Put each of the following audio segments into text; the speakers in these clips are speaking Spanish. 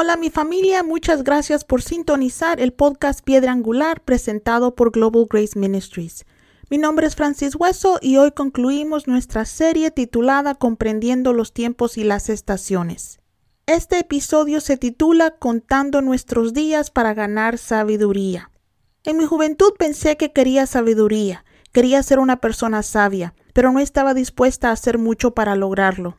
Hola mi familia, muchas gracias por sintonizar el podcast Piedra Angular presentado por Global Grace Ministries. Mi nombre es Francis Hueso y hoy concluimos nuestra serie titulada Comprendiendo los tiempos y las estaciones. Este episodio se titula Contando nuestros días para ganar sabiduría. En mi juventud pensé que quería sabiduría, quería ser una persona sabia, pero no estaba dispuesta a hacer mucho para lograrlo.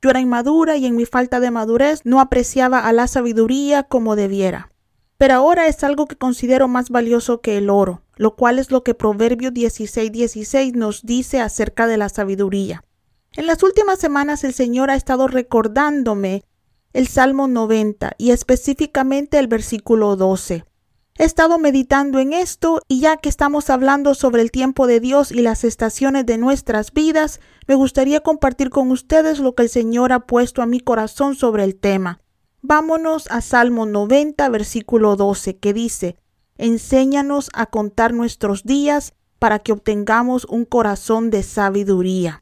Yo era inmadura y en mi falta de madurez no apreciaba a la sabiduría como debiera. Pero ahora es algo que considero más valioso que el oro, lo cual es lo que Proverbio 16:16 nos dice acerca de la sabiduría. En las últimas semanas el Señor ha estado recordándome el Salmo 90 y específicamente el versículo 12. He estado meditando en esto y ya que estamos hablando sobre el tiempo de Dios y las estaciones de nuestras vidas, me gustaría compartir con ustedes lo que el Señor ha puesto a mi corazón sobre el tema. Vámonos a Salmo 90, versículo 12, que dice, Enséñanos a contar nuestros días para que obtengamos un corazón de sabiduría.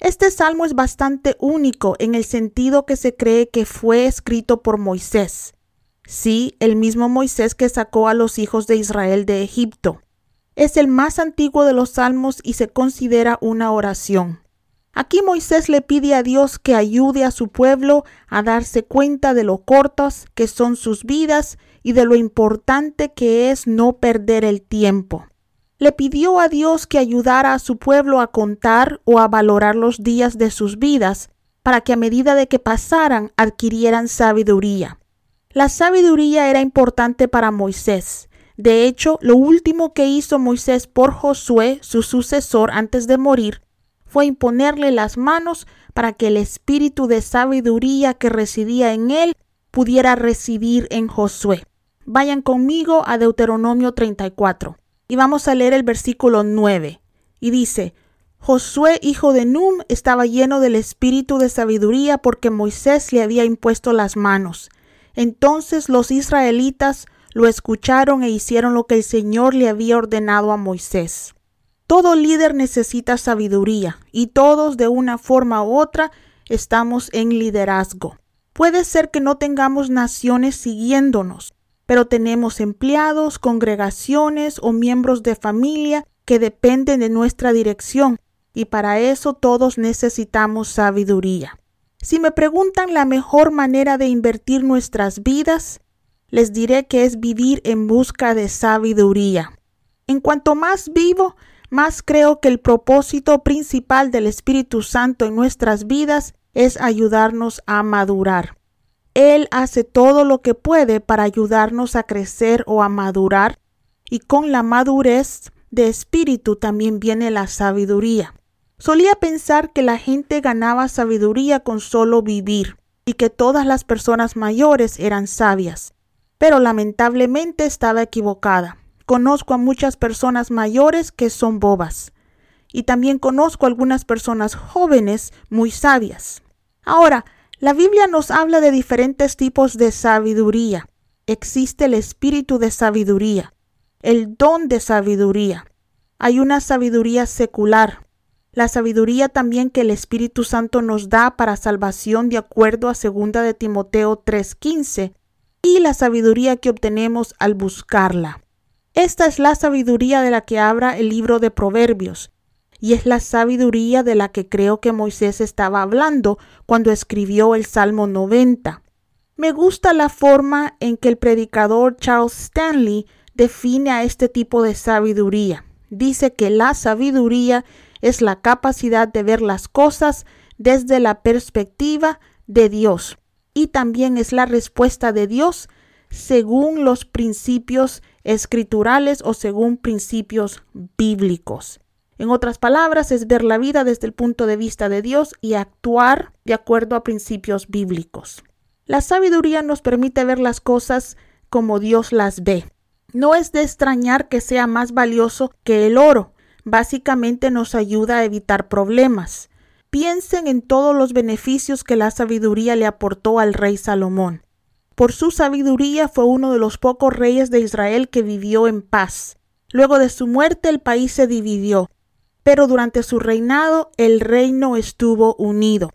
Este salmo es bastante único en el sentido que se cree que fue escrito por Moisés. Sí, el mismo Moisés que sacó a los hijos de Israel de Egipto. Es el más antiguo de los salmos y se considera una oración. Aquí Moisés le pide a Dios que ayude a su pueblo a darse cuenta de lo cortas que son sus vidas y de lo importante que es no perder el tiempo. Le pidió a Dios que ayudara a su pueblo a contar o a valorar los días de sus vidas, para que a medida de que pasaran adquirieran sabiduría. La sabiduría era importante para Moisés. De hecho, lo último que hizo Moisés por Josué, su sucesor, antes de morir, fue imponerle las manos para que el espíritu de sabiduría que residía en él pudiera residir en Josué. Vayan conmigo a Deuteronomio 34 y vamos a leer el versículo 9. Y dice, Josué, hijo de Num, estaba lleno del espíritu de sabiduría porque Moisés le había impuesto las manos. Entonces los israelitas lo escucharon e hicieron lo que el Señor le había ordenado a Moisés. Todo líder necesita sabiduría y todos de una forma u otra estamos en liderazgo. Puede ser que no tengamos naciones siguiéndonos, pero tenemos empleados, congregaciones o miembros de familia que dependen de nuestra dirección y para eso todos necesitamos sabiduría. Si me preguntan la mejor manera de invertir nuestras vidas, les diré que es vivir en busca de sabiduría. En cuanto más vivo, más creo que el propósito principal del Espíritu Santo en nuestras vidas es ayudarnos a madurar. Él hace todo lo que puede para ayudarnos a crecer o a madurar, y con la madurez de espíritu también viene la sabiduría. Solía pensar que la gente ganaba sabiduría con solo vivir y que todas las personas mayores eran sabias. Pero lamentablemente estaba equivocada. Conozco a muchas personas mayores que son bobas. Y también conozco algunas personas jóvenes muy sabias. Ahora, la Biblia nos habla de diferentes tipos de sabiduría. Existe el espíritu de sabiduría, el don de sabiduría. Hay una sabiduría secular, la sabiduría también que el Espíritu Santo nos da para salvación de acuerdo a 2 de Timoteo 3:15 y la sabiduría que obtenemos al buscarla. Esta es la sabiduría de la que habla el libro de Proverbios y es la sabiduría de la que creo que Moisés estaba hablando cuando escribió el Salmo 90. Me gusta la forma en que el predicador Charles Stanley define a este tipo de sabiduría. Dice que la sabiduría es la capacidad de ver las cosas desde la perspectiva de Dios y también es la respuesta de Dios según los principios escriturales o según principios bíblicos. En otras palabras, es ver la vida desde el punto de vista de Dios y actuar de acuerdo a principios bíblicos. La sabiduría nos permite ver las cosas como Dios las ve. No es de extrañar que sea más valioso que el oro, básicamente nos ayuda a evitar problemas. Piensen en todos los beneficios que la sabiduría le aportó al rey Salomón. por su sabiduría fue uno de los pocos reyes de Israel que vivió en paz. Luego de su muerte el país se dividió, pero durante su reinado el reino estuvo unido.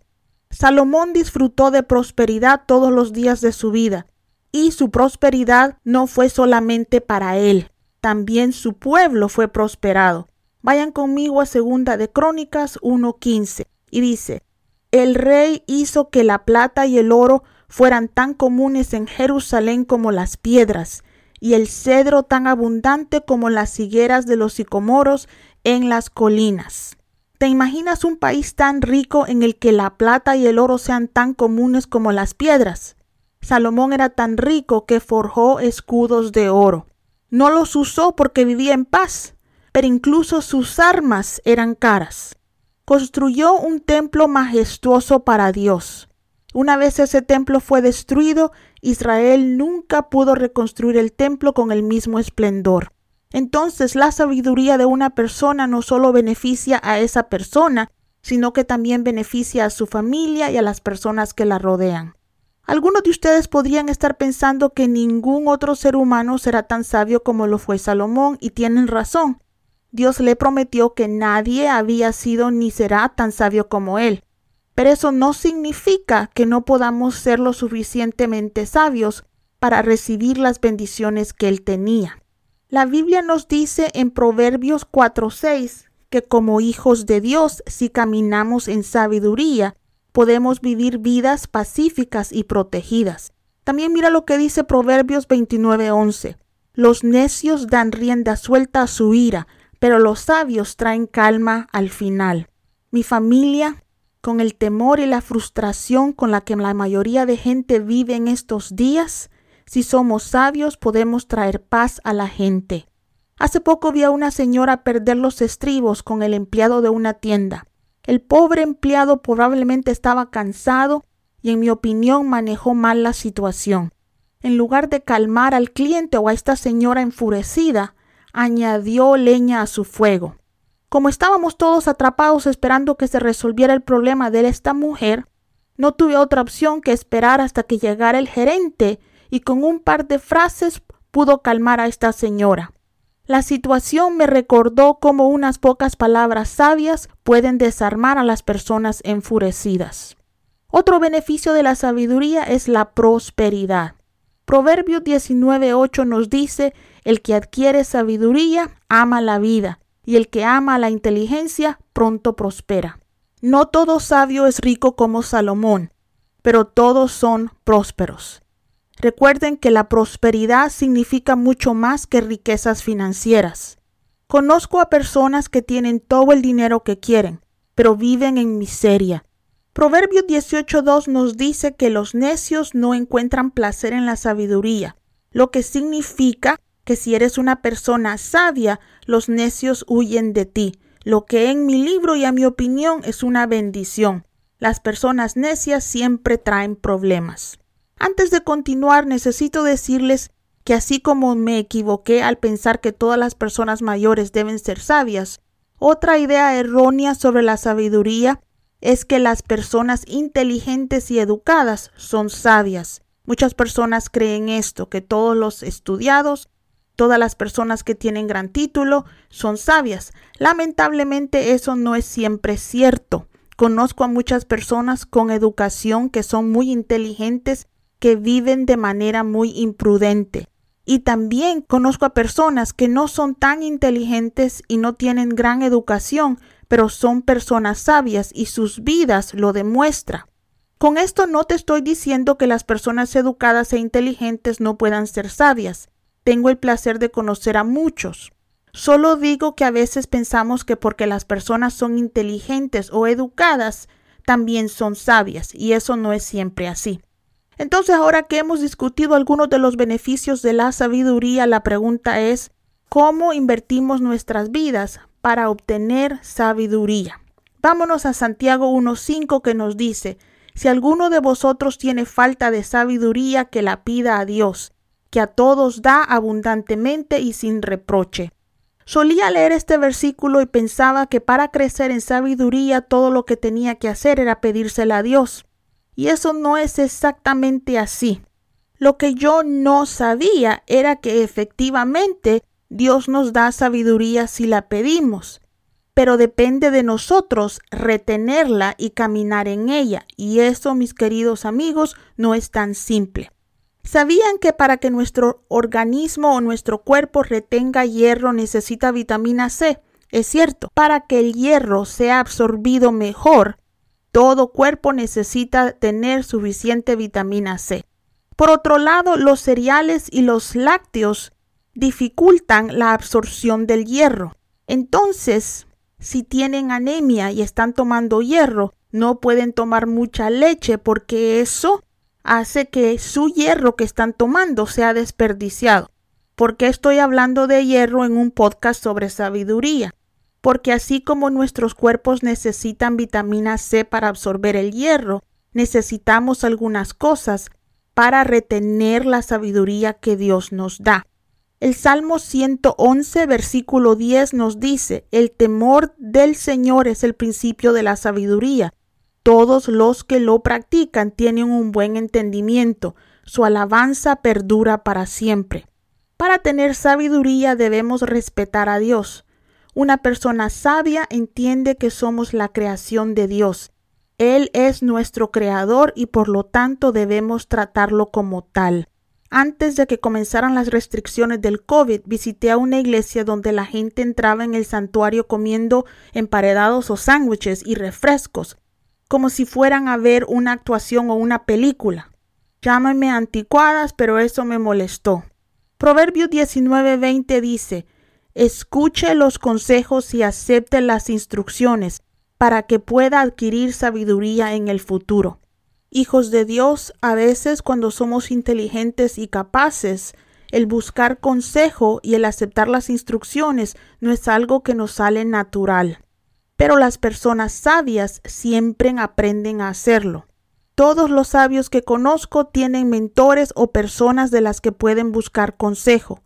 Salomón disfrutó de prosperidad todos los días de su vida, y su prosperidad no fue solamente para él, también su pueblo fue prosperado. Vayan conmigo a segunda de Crónicas 1:15 y dice: El rey hizo que la plata y el oro fueran tan comunes en Jerusalén como las piedras, y el cedro tan abundante como las higueras de los sicomoros en las colinas. ¿Te imaginas un país tan rico en el que la plata y el oro sean tan comunes como las piedras? Salomón era tan rico que forjó escudos de oro. No los usó porque vivía en paz, pero incluso sus armas eran caras. Construyó un templo majestuoso para Dios. Una vez ese templo fue destruido, Israel nunca pudo reconstruir el templo con el mismo esplendor. Entonces la sabiduría de una persona no solo beneficia a esa persona, sino que también beneficia a su familia y a las personas que la rodean. Algunos de ustedes podrían estar pensando que ningún otro ser humano será tan sabio como lo fue Salomón, y tienen razón. Dios le prometió que nadie había sido ni será tan sabio como él. Pero eso no significa que no podamos ser lo suficientemente sabios para recibir las bendiciones que él tenía. La Biblia nos dice en Proverbios 4:6 que como hijos de Dios, si caminamos en sabiduría, podemos vivir vidas pacíficas y protegidas. También mira lo que dice Proverbios 29:11. Los necios dan rienda suelta a su ira, pero los sabios traen calma al final. Mi familia, con el temor y la frustración con la que la mayoría de gente vive en estos días, si somos sabios podemos traer paz a la gente. Hace poco vi a una señora perder los estribos con el empleado de una tienda. El pobre empleado probablemente estaba cansado y en mi opinión manejó mal la situación. En lugar de calmar al cliente o a esta señora enfurecida, añadió leña a su fuego. Como estábamos todos atrapados esperando que se resolviera el problema de esta mujer, no tuve otra opción que esperar hasta que llegara el gerente y con un par de frases pudo calmar a esta señora. La situación me recordó cómo unas pocas palabras sabias pueden desarmar a las personas enfurecidas. Otro beneficio de la sabiduría es la prosperidad. Proverbio 19.8 nos dice, el que adquiere sabiduría ama la vida, y el que ama la inteligencia pronto prospera. No todo sabio es rico como Salomón, pero todos son prósperos. Recuerden que la prosperidad significa mucho más que riquezas financieras. Conozco a personas que tienen todo el dinero que quieren, pero viven en miseria. Proverbio 18.2 nos dice que los necios no encuentran placer en la sabiduría, lo que significa que si eres una persona sabia, los necios huyen de ti, lo que en mi libro y a mi opinión es una bendición. Las personas necias siempre traen problemas. Antes de continuar, necesito decirles que así como me equivoqué al pensar que todas las personas mayores deben ser sabias, otra idea errónea sobre la sabiduría es que las personas inteligentes y educadas son sabias. Muchas personas creen esto, que todos los estudiados Todas las personas que tienen gran título son sabias. Lamentablemente eso no es siempre cierto. Conozco a muchas personas con educación que son muy inteligentes, que viven de manera muy imprudente. Y también conozco a personas que no son tan inteligentes y no tienen gran educación, pero son personas sabias y sus vidas lo demuestran. Con esto no te estoy diciendo que las personas educadas e inteligentes no puedan ser sabias tengo el placer de conocer a muchos. Solo digo que a veces pensamos que porque las personas son inteligentes o educadas, también son sabias, y eso no es siempre así. Entonces, ahora que hemos discutido algunos de los beneficios de la sabiduría, la pregunta es, ¿cómo invertimos nuestras vidas para obtener sabiduría? Vámonos a Santiago 1.5 que nos dice, si alguno de vosotros tiene falta de sabiduría, que la pida a Dios, que a todos da abundantemente y sin reproche. Solía leer este versículo y pensaba que para crecer en sabiduría todo lo que tenía que hacer era pedírsela a Dios. Y eso no es exactamente así. Lo que yo no sabía era que efectivamente Dios nos da sabiduría si la pedimos, pero depende de nosotros retenerla y caminar en ella, y eso, mis queridos amigos, no es tan simple. ¿Sabían que para que nuestro organismo o nuestro cuerpo retenga hierro necesita vitamina C? Es cierto, para que el hierro sea absorbido mejor, todo cuerpo necesita tener suficiente vitamina C. Por otro lado, los cereales y los lácteos dificultan la absorción del hierro. Entonces, si tienen anemia y están tomando hierro, no pueden tomar mucha leche porque eso hace que su hierro que están tomando sea desperdiciado. ¿Por qué estoy hablando de hierro en un podcast sobre sabiduría? Porque así como nuestros cuerpos necesitan vitamina C para absorber el hierro, necesitamos algunas cosas para retener la sabiduría que Dios nos da. El Salmo 111, versículo 10 nos dice, El temor del Señor es el principio de la sabiduría. Todos los que lo practican tienen un buen entendimiento. Su alabanza perdura para siempre. Para tener sabiduría debemos respetar a Dios. Una persona sabia entiende que somos la creación de Dios. Él es nuestro creador y por lo tanto debemos tratarlo como tal. Antes de que comenzaran las restricciones del COVID, visité a una iglesia donde la gente entraba en el santuario comiendo emparedados o sándwiches y refrescos, como si fueran a ver una actuación o una película. Llámame anticuadas, pero eso me molestó. Proverbio 19:20 dice, Escuche los consejos y acepte las instrucciones para que pueda adquirir sabiduría en el futuro. Hijos de Dios, a veces cuando somos inteligentes y capaces, el buscar consejo y el aceptar las instrucciones no es algo que nos sale natural. Pero las personas sabias siempre aprenden a hacerlo. Todos los sabios que conozco tienen mentores o personas de las que pueden buscar consejo.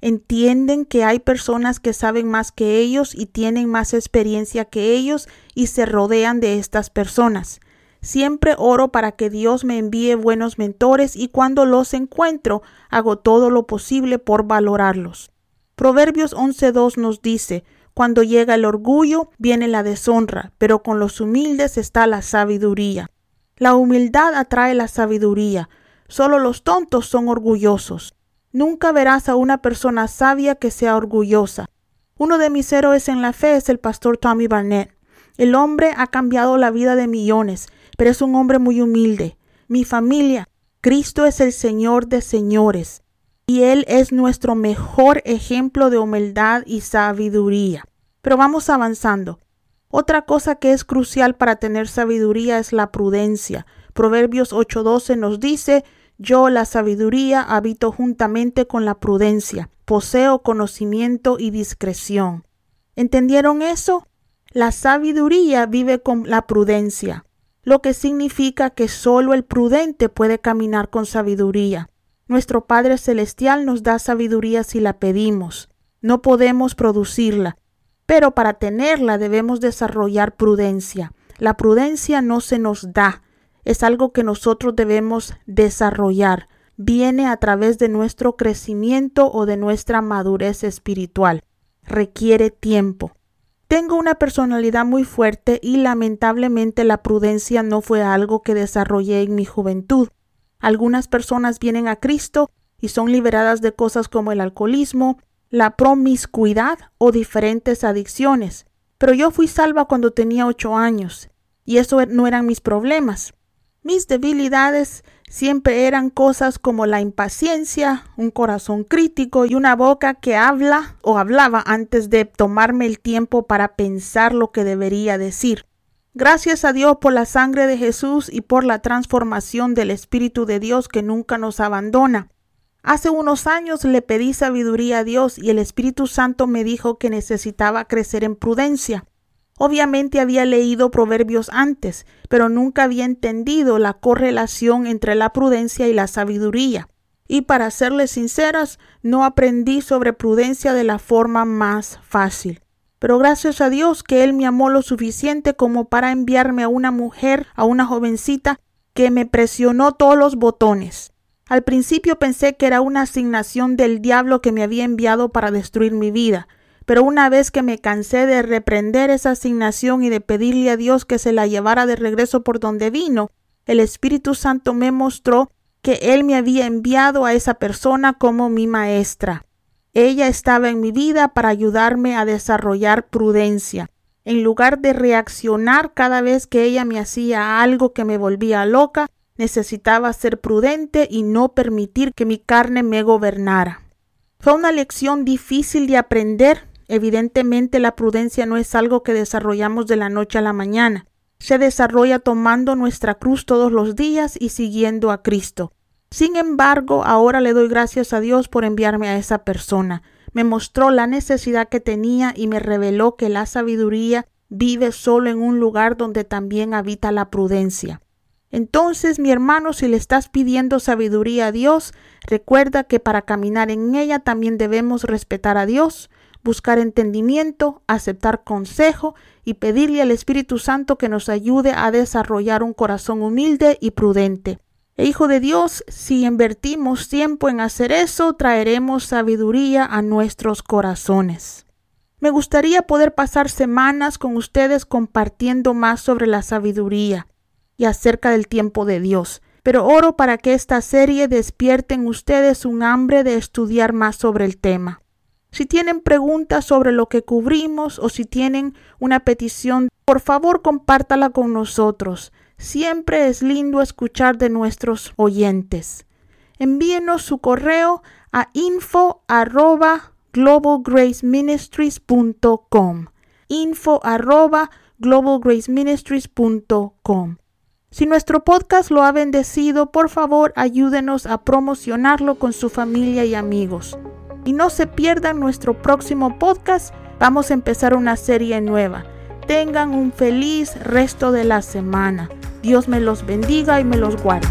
Entienden que hay personas que saben más que ellos y tienen más experiencia que ellos y se rodean de estas personas. Siempre oro para que Dios me envíe buenos mentores y cuando los encuentro hago todo lo posible por valorarlos. Proverbios 11.2 nos dice, cuando llega el orgullo viene la deshonra, pero con los humildes está la sabiduría. La humildad atrae la sabiduría, solo los tontos son orgullosos. Nunca verás a una persona sabia que sea orgullosa. Uno de mis héroes en la fe es el pastor Tommy Barnett. El hombre ha cambiado la vida de millones pero es un hombre muy humilde. Mi familia, Cristo es el Señor de señores y Él es nuestro mejor ejemplo de humildad y sabiduría. Pero vamos avanzando. Otra cosa que es crucial para tener sabiduría es la prudencia. Proverbios 8:12 nos dice, yo la sabiduría habito juntamente con la prudencia, poseo conocimiento y discreción. ¿Entendieron eso? La sabiduría vive con la prudencia lo que significa que solo el prudente puede caminar con sabiduría. Nuestro Padre Celestial nos da sabiduría si la pedimos. No podemos producirla, pero para tenerla debemos desarrollar prudencia. La prudencia no se nos da, es algo que nosotros debemos desarrollar. Viene a través de nuestro crecimiento o de nuestra madurez espiritual. Requiere tiempo. Tengo una personalidad muy fuerte y lamentablemente la prudencia no fue algo que desarrollé en mi juventud. Algunas personas vienen a Cristo y son liberadas de cosas como el alcoholismo, la promiscuidad o diferentes adicciones. Pero yo fui salva cuando tenía ocho años y eso no eran mis problemas. Mis debilidades siempre eran cosas como la impaciencia, un corazón crítico y una boca que habla o hablaba antes de tomarme el tiempo para pensar lo que debería decir. Gracias a Dios por la sangre de Jesús y por la transformación del Espíritu de Dios que nunca nos abandona. Hace unos años le pedí sabiduría a Dios y el Espíritu Santo me dijo que necesitaba crecer en prudencia. Obviamente había leído proverbios antes, pero nunca había entendido la correlación entre la prudencia y la sabiduría. Y para serles sinceras, no aprendí sobre prudencia de la forma más fácil. Pero gracias a Dios que Él me amó lo suficiente como para enviarme a una mujer, a una jovencita, que me presionó todos los botones. Al principio pensé que era una asignación del diablo que me había enviado para destruir mi vida, pero una vez que me cansé de reprender esa asignación y de pedirle a Dios que se la llevara de regreso por donde vino, el Espíritu Santo me mostró que Él me había enviado a esa persona como mi maestra. Ella estaba en mi vida para ayudarme a desarrollar prudencia. En lugar de reaccionar cada vez que ella me hacía algo que me volvía loca, necesitaba ser prudente y no permitir que mi carne me gobernara. Fue una lección difícil de aprender. Evidentemente la prudencia no es algo que desarrollamos de la noche a la mañana. Se desarrolla tomando nuestra cruz todos los días y siguiendo a Cristo. Sin embargo, ahora le doy gracias a Dios por enviarme a esa persona. Me mostró la necesidad que tenía y me reveló que la sabiduría vive solo en un lugar donde también habita la prudencia. Entonces, mi hermano, si le estás pidiendo sabiduría a Dios, recuerda que para caminar en ella también debemos respetar a Dios, buscar entendimiento, aceptar consejo y pedirle al Espíritu Santo que nos ayude a desarrollar un corazón humilde y prudente. Hijo de Dios, si invertimos tiempo en hacer eso, traeremos sabiduría a nuestros corazones. Me gustaría poder pasar semanas con ustedes compartiendo más sobre la sabiduría y acerca del tiempo de Dios, pero oro para que esta serie despierte en ustedes un hambre de estudiar más sobre el tema. Si tienen preguntas sobre lo que cubrimos o si tienen una petición, por favor compártala con nosotros. Siempre es lindo escuchar de nuestros oyentes. Envíenos su correo a info arroba globalgraceministries.com info arroba globalgraceministries.com Si nuestro podcast lo ha bendecido, por favor ayúdenos a promocionarlo con su familia y amigos. Y no se pierdan nuestro próximo podcast, vamos a empezar una serie nueva. Tengan un feliz resto de la semana. Dios me los bendiga y me los guarde.